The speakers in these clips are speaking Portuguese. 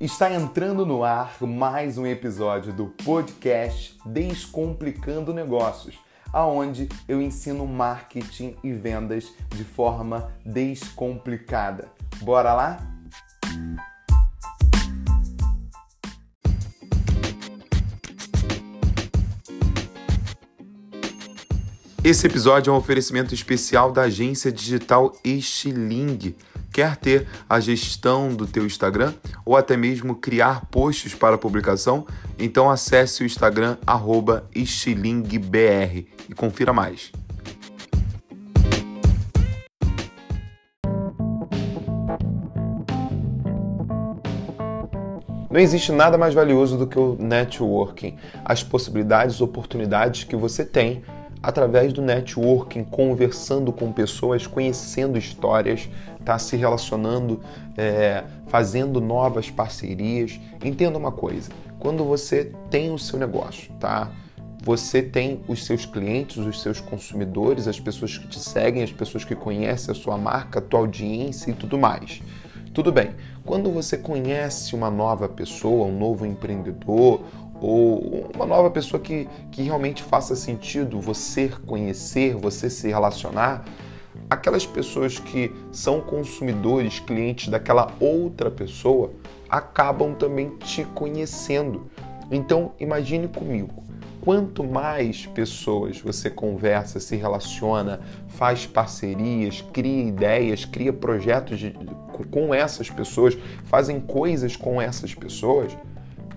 Está entrando no ar mais um episódio do podcast Descomplicando Negócios, aonde eu ensino marketing e vendas de forma descomplicada. Bora lá? Esse episódio é um oferecimento especial da agência digital Estiling Quer ter a gestão do teu Instagram ou até mesmo criar posts para publicação? Então acesse o Instagram @estilingbr e confira mais. Não existe nada mais valioso do que o networking, as possibilidades, oportunidades que você tem através do networking, conversando com pessoas, conhecendo histórias, tá se relacionando, é, fazendo novas parcerias. Entenda uma coisa: quando você tem o seu negócio, tá? Você tem os seus clientes, os seus consumidores, as pessoas que te seguem, as pessoas que conhecem a sua marca, a tua audiência e tudo mais. Tudo bem. Quando você conhece uma nova pessoa, um novo empreendedor ou uma nova pessoa que, que realmente faça sentido você conhecer, você se relacionar, aquelas pessoas que são consumidores, clientes daquela outra pessoa, acabam também te conhecendo. Então, imagine comigo, quanto mais pessoas você conversa, se relaciona, faz parcerias, cria ideias, cria projetos de, com essas pessoas, fazem coisas com essas pessoas,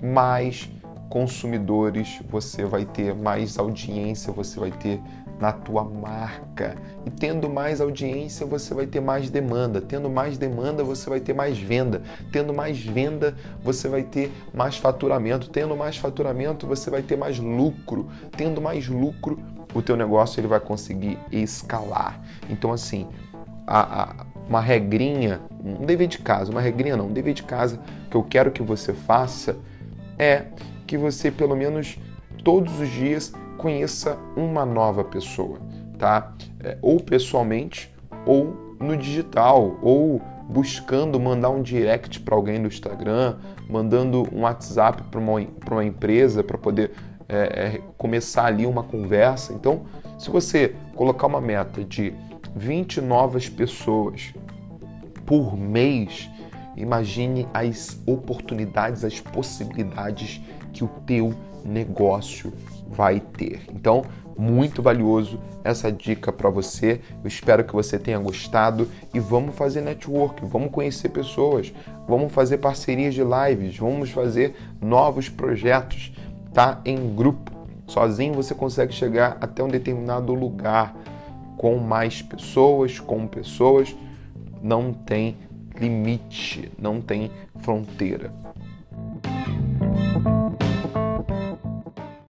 mais consumidores você vai ter, mais audiência você vai ter na tua marca. E tendo mais audiência, você vai ter mais demanda. Tendo mais demanda, você vai ter mais venda. Tendo mais venda, você vai ter mais faturamento. Tendo mais faturamento, você vai ter mais lucro. Tendo mais lucro, o teu negócio ele vai conseguir escalar. Então assim, a, a, uma regrinha, um dever de casa, uma regrinha não, um dever de casa que eu quero que você faça é que você pelo menos todos os dias conheça uma nova pessoa, tá? É, ou pessoalmente ou no digital, ou buscando mandar um direct para alguém no Instagram, mandando um WhatsApp para uma, uma empresa para poder é, é, começar ali uma conversa. Então, se você colocar uma meta de 20 novas pessoas por mês, imagine as oportunidades, as possibilidades que o teu negócio vai ter. Então, muito valioso essa dica para você. Eu espero que você tenha gostado e vamos fazer network, vamos conhecer pessoas, vamos fazer parcerias de lives, vamos fazer novos projetos, tá? Em grupo. Sozinho você consegue chegar até um determinado lugar com mais pessoas, com pessoas, não tem limite, não tem fronteira.